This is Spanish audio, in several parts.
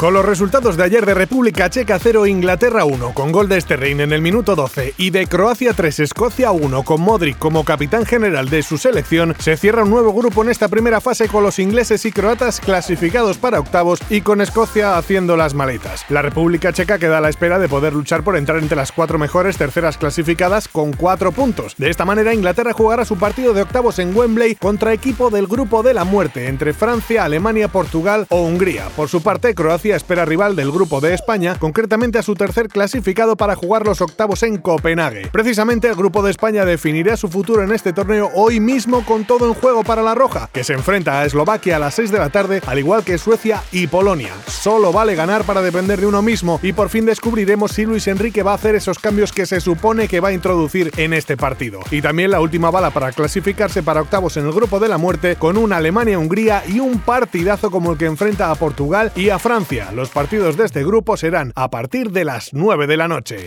Con los resultados de ayer de República Checa 0, Inglaterra 1, con gol de Sterling en el minuto 12, y de Croacia 3, Escocia 1, con Modric como capitán general de su selección, se cierra un nuevo grupo en esta primera fase con los ingleses y croatas clasificados para octavos y con Escocia haciendo las maletas. La República Checa queda a la espera de poder luchar por entrar entre las cuatro mejores terceras clasificadas con cuatro puntos. De esta manera, Inglaterra jugará su partido de octavos en Wembley contra equipo del grupo de la muerte entre Francia, Alemania, Portugal o Hungría. Por su parte, Croacia espera rival del grupo de España, concretamente a su tercer clasificado para jugar los octavos en Copenhague. Precisamente el grupo de España definirá su futuro en este torneo hoy mismo con todo en juego para la Roja, que se enfrenta a Eslovaquia a las 6 de la tarde, al igual que Suecia y Polonia. Solo vale ganar para depender de uno mismo y por fin descubriremos si Luis Enrique va a hacer esos cambios que se supone que va a introducir en este partido. Y también la última bala para clasificarse para octavos en el grupo de la muerte con una Alemania-Hungría y un partidazo como el que enfrenta a Portugal y a Francia los partidos de este grupo serán a partir de las 9 de la noche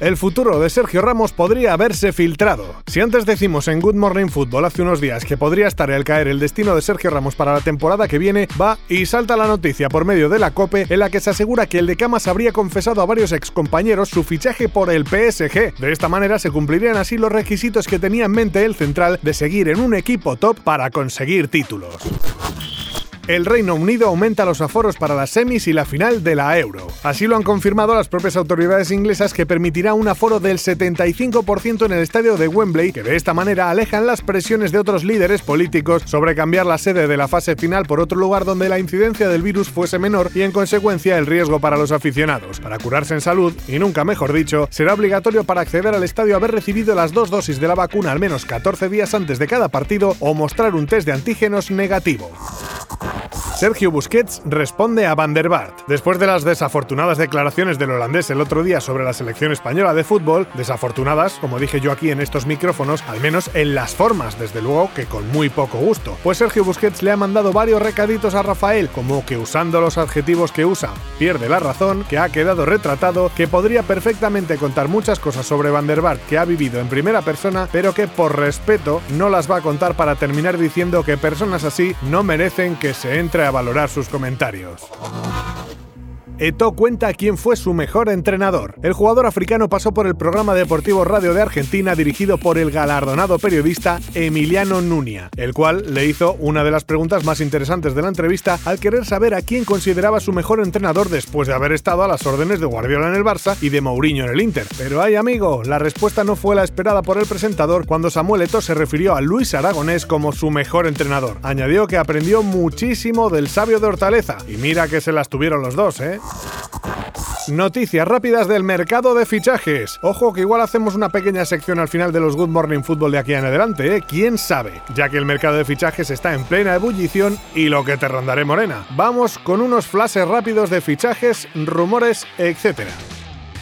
el futuro de Sergio Ramos podría haberse filtrado. Si antes decimos en Good Morning Football hace unos días que podría estar al caer el destino de Sergio Ramos para la temporada que viene, va y salta la noticia por medio de la COPE en la que se asegura que el de Camas habría confesado a varios excompañeros su fichaje por el PSG. De esta manera se cumplirían así los requisitos que tenía en mente el central de seguir en un equipo top para conseguir títulos el Reino Unido aumenta los aforos para las semis y la final de la Euro. Así lo han confirmado las propias autoridades inglesas que permitirá un aforo del 75% en el estadio de Wembley, que de esta manera alejan las presiones de otros líderes políticos sobre cambiar la sede de la fase final por otro lugar donde la incidencia del virus fuese menor y en consecuencia el riesgo para los aficionados. Para curarse en salud, y nunca mejor dicho, será obligatorio para acceder al estadio haber recibido las dos dosis de la vacuna al menos 14 días antes de cada partido o mostrar un test de antígenos negativo. Sergio Busquets responde a Van der Vaart. Después de las desafortunadas declaraciones del holandés el otro día sobre la selección española de fútbol, desafortunadas, como dije yo aquí en estos micrófonos, al menos en las formas, desde luego que con muy poco gusto. Pues Sergio Busquets le ha mandado varios recaditos a Rafael, como que usando los adjetivos que usa, pierde la razón, que ha quedado retratado, que podría perfectamente contar muchas cosas sobre Van der Vaart que ha vivido en primera persona, pero que por respeto no las va a contar para terminar diciendo que personas así no merecen que se entre a valorar sus comentarios. Eto cuenta quién fue su mejor entrenador. El jugador africano pasó por el programa deportivo Radio de Argentina dirigido por el galardonado periodista Emiliano Nunia, el cual le hizo una de las preguntas más interesantes de la entrevista al querer saber a quién consideraba su mejor entrenador después de haber estado a las órdenes de Guardiola en el Barça y de Mourinho en el Inter. Pero ay amigo, la respuesta no fue la esperada por el presentador cuando Samuel Eto se refirió a Luis Aragonés como su mejor entrenador. Añadió que aprendió muchísimo del sabio de Hortaleza y mira que se las tuvieron los dos, ¿eh? Noticias rápidas del mercado de fichajes. Ojo que igual hacemos una pequeña sección al final de los Good Morning Football de aquí en adelante, ¿eh? ¿Quién sabe? Ya que el mercado de fichajes está en plena ebullición y lo que te rondaré morena. Vamos con unos flashes rápidos de fichajes, rumores, etcétera.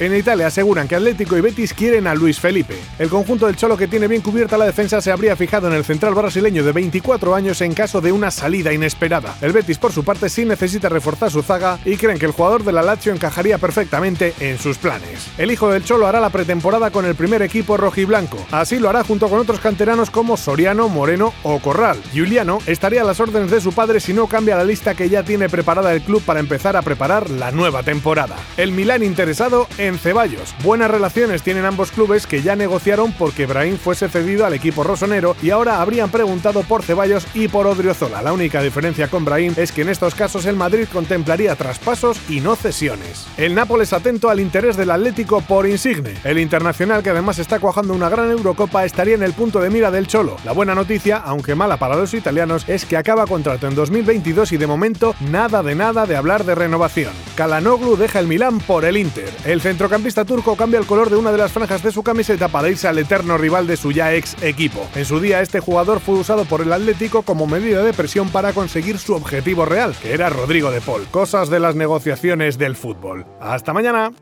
En Italia aseguran que Atlético y Betis quieren a Luis Felipe. El conjunto del Cholo que tiene bien cubierta la defensa se habría fijado en el central brasileño de 24 años en caso de una salida inesperada. El Betis por su parte sí necesita reforzar su zaga y creen que el jugador de la Lazio encajaría perfectamente en sus planes. El hijo del Cholo hará la pretemporada con el primer equipo rojiblanco. Así lo hará junto con otros canteranos como Soriano, Moreno o Corral. Juliano estaría a las órdenes de su padre si no cambia la lista que ya tiene preparada el club para empezar a preparar la nueva temporada. El Milán interesado en Ceballos. Buenas relaciones tienen ambos clubes que ya negociaron porque Brahim fuese cedido al equipo rosonero y ahora habrían preguntado por Ceballos y por Odriozola. La única diferencia con Brahim es que en estos casos el Madrid contemplaría traspasos y no cesiones. El Nápoles atento al interés del Atlético por Insigne. El internacional que además está cuajando una gran Eurocopa estaría en el punto de mira del Cholo. La buena noticia, aunque mala para los italianos, es que acaba contrato en 2022 y de momento nada de nada de hablar de renovación. Kalanoglu deja el Milán por el Inter. Centrocampista turco cambia el color de una de las franjas de su camiseta para irse al eterno rival de su ya ex equipo. En su día, este jugador fue usado por el Atlético como medida de presión para conseguir su objetivo real, que era Rodrigo de Paul. Cosas de las negociaciones del fútbol. ¡Hasta mañana!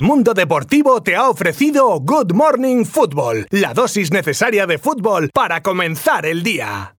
Mundo Deportivo te ha ofrecido Good Morning Football, la dosis necesaria de fútbol para comenzar el día.